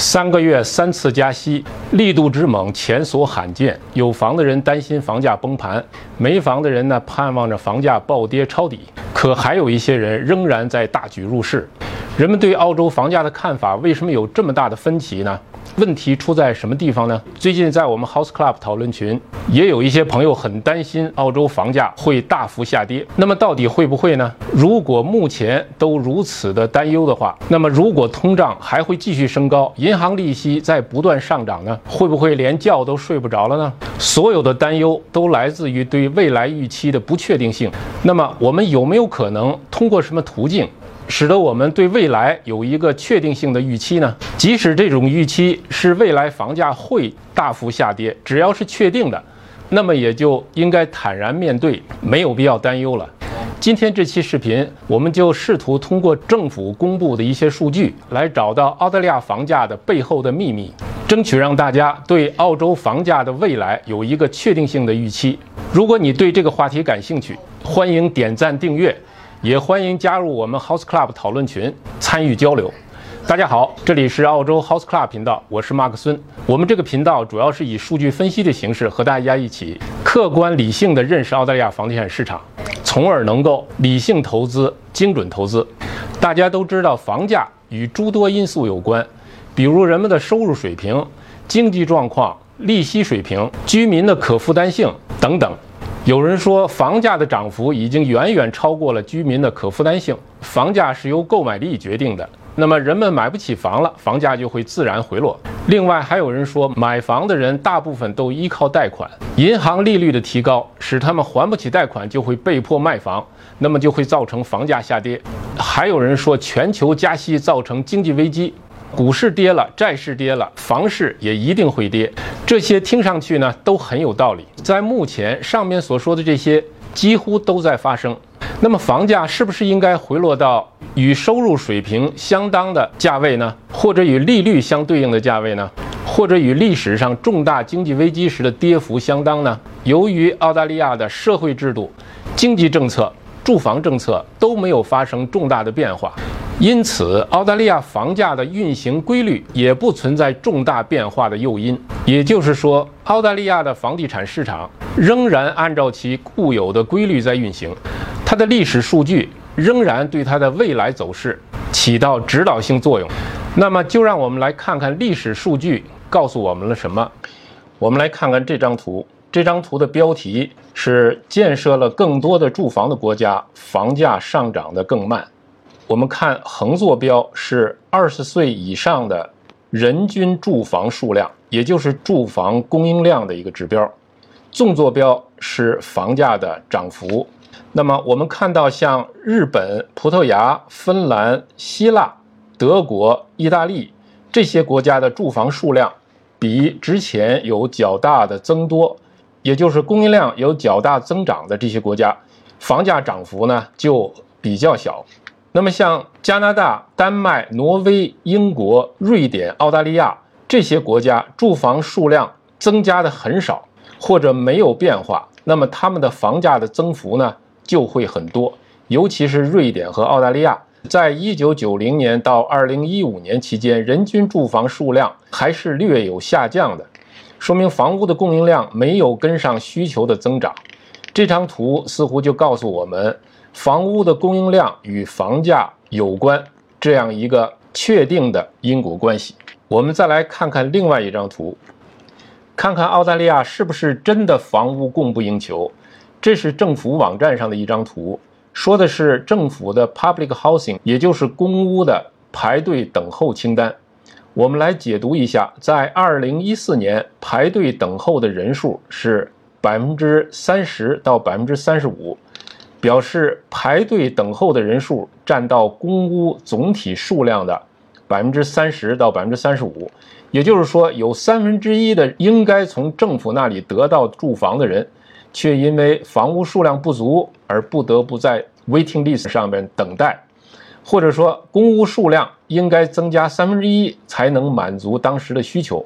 三个月三次加息，力度之猛前所罕见。有房的人担心房价崩盘，没房的人呢盼望着房价暴跌抄底。可还有一些人仍然在大举入市。人们对澳洲房价的看法为什么有这么大的分歧呢？问题出在什么地方呢？最近在我们 House Club 讨论群，也有一些朋友很担心澳洲房价会大幅下跌。那么到底会不会呢？如果目前都如此的担忧的话，那么如果通胀还会继续升高，银行利息在不断上涨呢？会不会连觉都睡不着了呢？所有的担忧都来自于对未来预期的不确定性。那么我们有没有可能通过什么途径？使得我们对未来有一个确定性的预期呢？即使这种预期是未来房价会大幅下跌，只要是确定的，那么也就应该坦然面对，没有必要担忧了。今天这期视频，我们就试图通过政府公布的一些数据，来找到澳大利亚房价的背后的秘密，争取让大家对澳洲房价的未来有一个确定性的预期。如果你对这个话题感兴趣，欢迎点赞订阅。也欢迎加入我们 House Club 讨论群参与交流。大家好，这里是澳洲 House Club 频道，我是马克孙。我们这个频道主要是以数据分析的形式和大家一起客观理性的认识澳大利亚房地产市场，从而能够理性投资、精准投资。大家都知道，房价与诸多因素有关，比如人们的收入水平、经济状况、利息水平、居民的可负担性等等。有人说，房价的涨幅已经远远超过了居民的可负担性。房价是由购买力决定的，那么人们买不起房了，房价就会自然回落。另外，还有人说，买房的人大部分都依靠贷款，银行利率的提高使他们还不起贷款，就会被迫卖房，那么就会造成房价下跌。还有人说，全球加息造成经济危机。股市跌了，债市跌了，房市也一定会跌。这些听上去呢都很有道理。在目前上面所说的这些几乎都在发生。那么房价是不是应该回落到与收入水平相当的价位呢？或者与利率相对应的价位呢？或者与历史上重大经济危机时的跌幅相当呢？由于澳大利亚的社会制度、经济政策、住房政策都没有发生重大的变化。因此，澳大利亚房价的运行规律也不存在重大变化的诱因。也就是说，澳大利亚的房地产市场仍然按照其固有的规律在运行，它的历史数据仍然对它的未来走势起到指导性作用。那么，就让我们来看看历史数据告诉我们了什么。我们来看看这张图，这张图的标题是“建设了更多的住房的国家，房价上涨的更慢”。我们看横坐标是二十岁以上的人均住房数量，也就是住房供应量的一个指标。纵坐标是房价的涨幅。那么我们看到，像日本、葡萄牙、芬兰、希腊、德国、意大利这些国家的住房数量比之前有较大的增多，也就是供应量有较大增长的这些国家，房价涨幅呢就比较小。那么，像加拿大、丹麦、挪威、英国、瑞典、澳大利亚这些国家，住房数量增加的很少，或者没有变化，那么他们的房价的增幅呢就会很多。尤其是瑞典和澳大利亚，在一九九零年到二零一五年期间，人均住房数量还是略有下降的，说明房屋的供应量没有跟上需求的增长。这张图似乎就告诉我们。房屋的供应量与房价有关，这样一个确定的因果关系。我们再来看看另外一张图，看看澳大利亚是不是真的房屋供不应求。这是政府网站上的一张图，说的是政府的 public housing，也就是公屋的排队等候清单。我们来解读一下，在2014年排队等候的人数是百分之三十到百分之三十五。表示排队等候的人数占到公屋总体数量的百分之三十到百分之三十五，也就是说，有三分之一的应该从政府那里得到住房的人，却因为房屋数量不足而不得不在 waiting list 上面等待，或者说公屋数量应该增加三分之一才能满足当时的需求。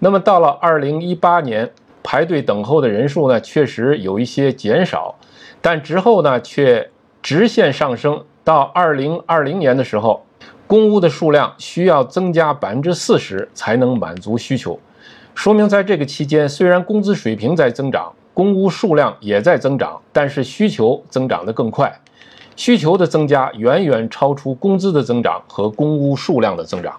那么到了二零一八年，排队等候的人数呢，确实有一些减少。但之后呢，却直线上升。到二零二零年的时候，公屋的数量需要增加百分之四十才能满足需求，说明在这个期间，虽然工资水平在增长，公屋数量也在增长，但是需求增长得更快，需求的增加远远超出工资的增长和公屋数量的增长。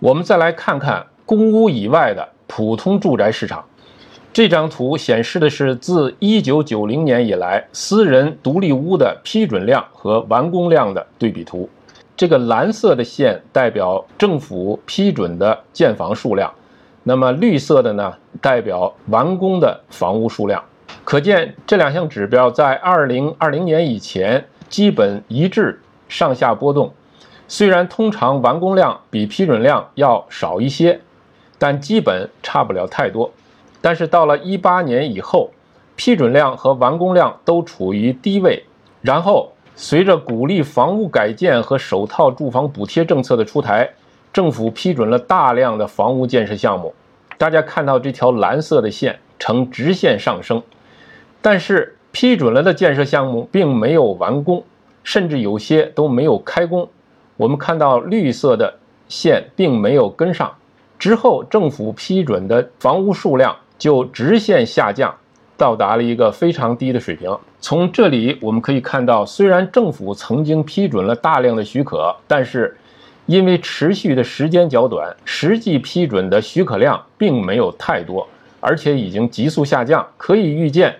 我们再来看看公屋以外的普通住宅市场。这张图显示的是自1990年以来私人独立屋的批准量和完工量的对比图。这个蓝色的线代表政府批准的建房数量，那么绿色的呢，代表完工的房屋数量。可见这两项指标在2020年以前基本一致，上下波动。虽然通常完工量比批准量要少一些，但基本差不了太多。但是到了一八年以后，批准量和完工量都处于低位。然后随着鼓励房屋改建和首套住房补贴政策的出台，政府批准了大量的房屋建设项目。大家看到这条蓝色的线呈直线上升，但是批准了的建设项目并没有完工，甚至有些都没有开工。我们看到绿色的线并没有跟上，之后政府批准的房屋数量。就直线下降，到达了一个非常低的水平。从这里我们可以看到，虽然政府曾经批准了大量的许可，但是因为持续的时间较短，实际批准的许可量并没有太多，而且已经急速下降。可以预见，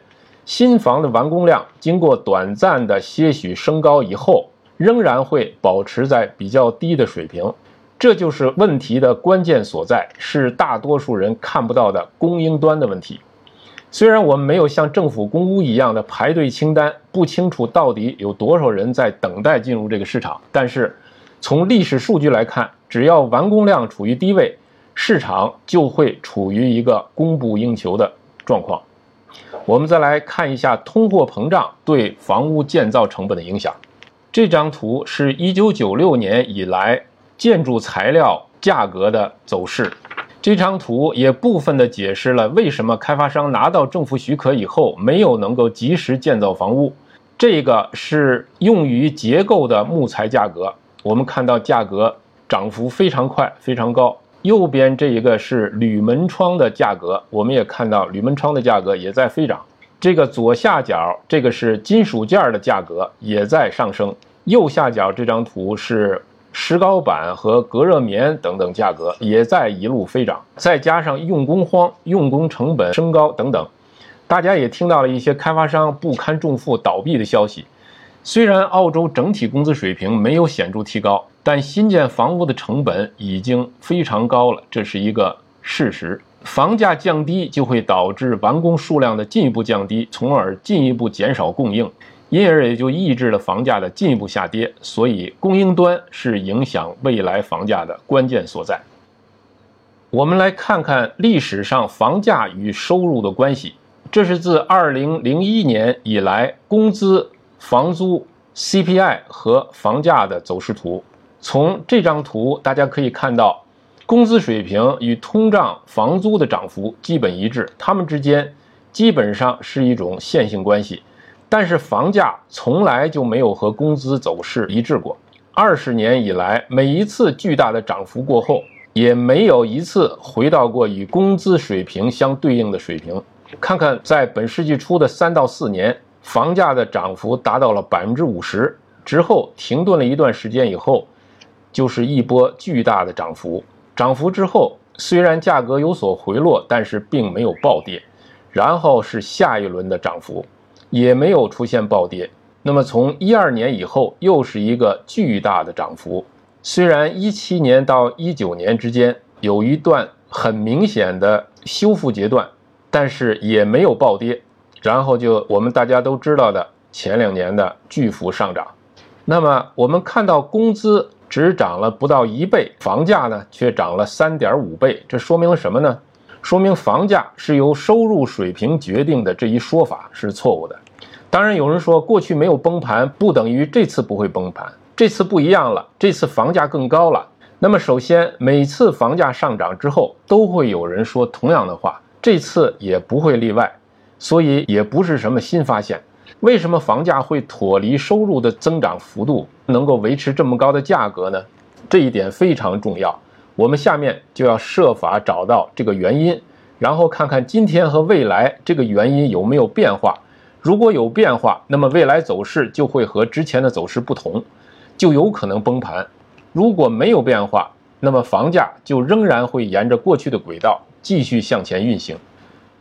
新房的完工量经过短暂的些许升高以后，仍然会保持在比较低的水平。这就是问题的关键所在，是大多数人看不到的供应端的问题。虽然我们没有像政府公屋一样的排队清单，不清楚到底有多少人在等待进入这个市场，但是从历史数据来看，只要完工量处于低位，市场就会处于一个供不应求的状况。我们再来看一下通货膨胀对房屋建造成本的影响。这张图是一九九六年以来。建筑材料价格的走势，这张图也部分的解释了为什么开发商拿到政府许可以后没有能够及时建造房屋。这个是用于结构的木材价格，我们看到价格涨幅非常快，非常高。右边这一个是铝门窗的价格，我们也看到铝门窗的价格也在飞涨。这个左下角这个是金属件的价格也在上升。右下角这张图是。石膏板和隔热棉等等价格也在一路飞涨，再加上用工荒、用工成本升高等等，大家也听到了一些开发商不堪重负倒闭的消息。虽然澳洲整体工资水平没有显著提高，但新建房屋的成本已经非常高了，这是一个事实。房价降低就会导致完工数量的进一步降低，从而进一步减少供应。因而也就抑制了房价的进一步下跌，所以供应端是影响未来房价的关键所在。我们来看看历史上房价与收入的关系，这是自2001年以来工资、房租、CPI 和房价的走势图。从这张图大家可以看到，工资水平与通胀、房租的涨幅基本一致，它们之间基本上是一种线性关系。但是房价从来就没有和工资走势一致过。二十年以来，每一次巨大的涨幅过后，也没有一次回到过与工资水平相对应的水平。看看在本世纪初的三到四年，房价的涨幅达到了百分之五十，之后停顿了一段时间以后，就是一波巨大的涨幅。涨幅之后，虽然价格有所回落，但是并没有暴跌，然后是下一轮的涨幅。也没有出现暴跌，那么从一二年以后又是一个巨大的涨幅。虽然一七年到一九年之间有一段很明显的修复阶段，但是也没有暴跌。然后就我们大家都知道的前两年的巨幅上涨。那么我们看到工资只涨了不到一倍，房价呢却涨了三点五倍，这说明了什么呢？说明房价是由收入水平决定的这一说法是错误的。当然，有人说过去没有崩盘，不等于这次不会崩盘。这次不一样了，这次房价更高了。那么，首先每次房价上涨之后，都会有人说同样的话，这次也不会例外。所以也不是什么新发现。为什么房价会脱离收入的增长幅度，能够维持这么高的价格呢？这一点非常重要。我们下面就要设法找到这个原因，然后看看今天和未来这个原因有没有变化。如果有变化，那么未来走势就会和之前的走势不同，就有可能崩盘；如果没有变化，那么房价就仍然会沿着过去的轨道继续向前运行。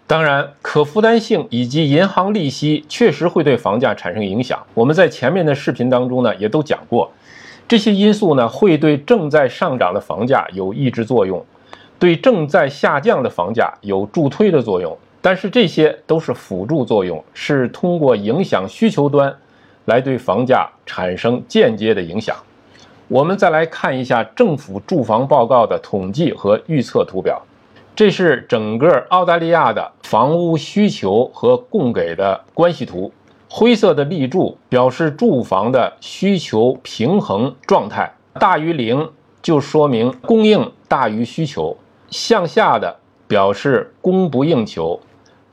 当然，可负担性以及银行利息确实会对房价产生影响。我们在前面的视频当中呢，也都讲过。这些因素呢，会对正在上涨的房价有抑制作用，对正在下降的房价有助推的作用。但是这些都是辅助作用，是通过影响需求端来对房价产生间接的影响。我们再来看一下政府住房报告的统计和预测图表，这是整个澳大利亚的房屋需求和供给的关系图。灰色的立柱表示住房的需求平衡状态，大于零就说明供应大于需求。向下的表示供不应求，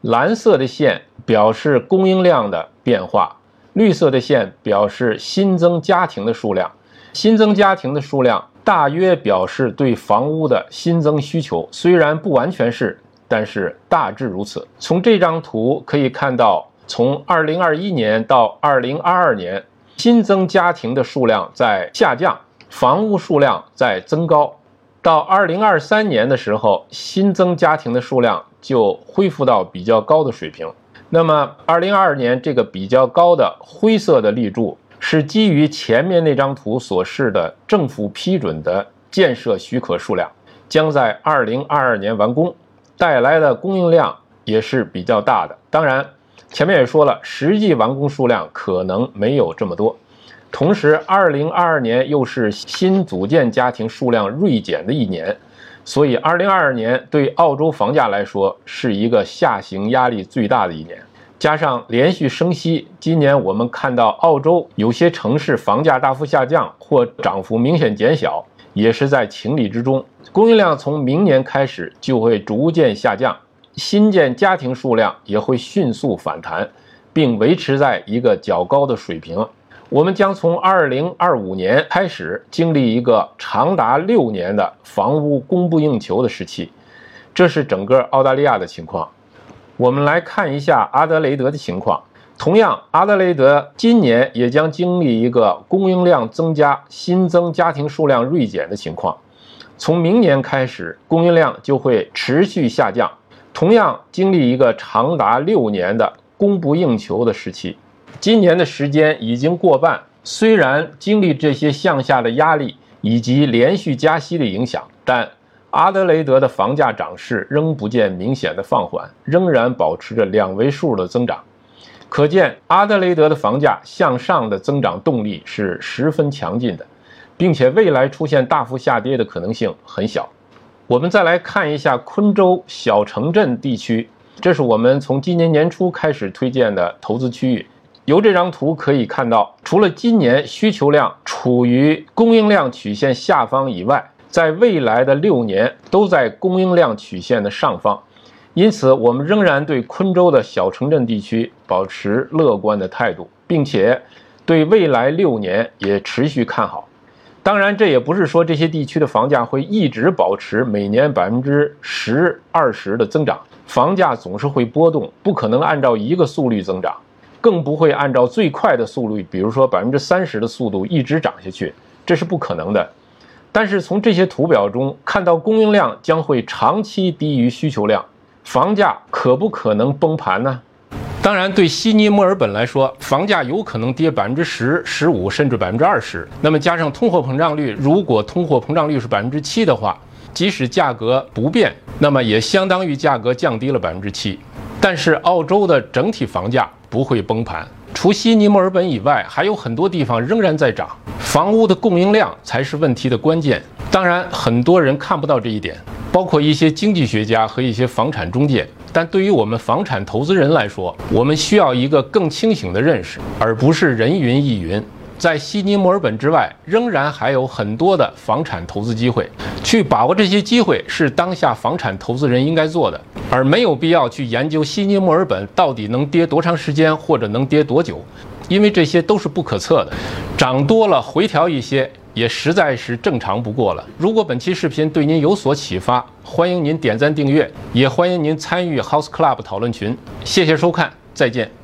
蓝色的线表示供应量的变化，绿色的线表示新增家庭的数量。新增家庭的数量大约表示对房屋的新增需求，虽然不完全是，但是大致如此。从这张图可以看到。从二零二一年到二零二二年，新增家庭的数量在下降，房屋数量在增高。到二零二三年的时候，新增家庭的数量就恢复到比较高的水平。那么，二零二二年这个比较高的灰色的立柱，是基于前面那张图所示的政府批准的建设许可数量，将在二零二二年完工，带来的供应量也是比较大的。当然。前面也说了，实际完工数量可能没有这么多。同时，二零二二年又是新组建家庭数量锐减的一年，所以二零二二年对澳洲房价来说是一个下行压力最大的一年。加上连续升息，今年我们看到澳洲有些城市房价大幅下降或涨幅明显减小，也是在情理之中。供应量从明年开始就会逐渐下降。新建家庭数量也会迅速反弹，并维持在一个较高的水平。我们将从2025年开始经历一个长达六年的房屋供不应求的时期，这是整个澳大利亚的情况。我们来看一下阿德雷德的情况。同样，阿德雷德今年也将经历一个供应量增加、新增家庭数量锐减的情况。从明年开始，供应量就会持续下降。同样经历一个长达六年的供不应求的时期，今年的时间已经过半。虽然经历这些向下的压力以及连续加息的影响，但阿德雷德的房价涨势仍不见明显的放缓，仍然保持着两位数的增长。可见阿德雷德的房价向上的增长动力是十分强劲的，并且未来出现大幅下跌的可能性很小。我们再来看一下昆州小城镇地区，这是我们从今年年初开始推荐的投资区域。由这张图可以看到，除了今年需求量处于供应量曲线下方以外，在未来的六年都在供应量曲线的上方。因此，我们仍然对昆州的小城镇地区保持乐观的态度，并且对未来六年也持续看好。当然，这也不是说这些地区的房价会一直保持每年百分之十、二十的增长，房价总是会波动，不可能按照一个速率增长，更不会按照最快的速率，比如说百分之三十的速度一直涨下去，这是不可能的。但是从这些图表中看到，供应量将会长期低于需求量，房价可不可能崩盘呢？当然，对悉尼、墨尔本来说，房价有可能跌百分之十、十五，甚至百分之二十。那么加上通货膨胀率，如果通货膨胀率是百分之七的话，即使价格不变，那么也相当于价格降低了百分之七。但是澳洲的整体房价不会崩盘，除悉尼、墨尔本以外，还有很多地方仍然在涨。房屋的供应量才是问题的关键。当然，很多人看不到这一点，包括一些经济学家和一些房产中介。但对于我们房产投资人来说，我们需要一个更清醒的认识，而不是人云亦云。在悉尼、墨尔本之外，仍然还有很多的房产投资机会，去把握这些机会是当下房产投资人应该做的，而没有必要去研究悉尼、墨尔本到底能跌多长时间或者能跌多久，因为这些都是不可测的。涨多了回调一些也实在是正常不过了。如果本期视频对您有所启发，欢迎您点赞订阅，也欢迎您参与 House Club 讨论群。谢谢收看，再见。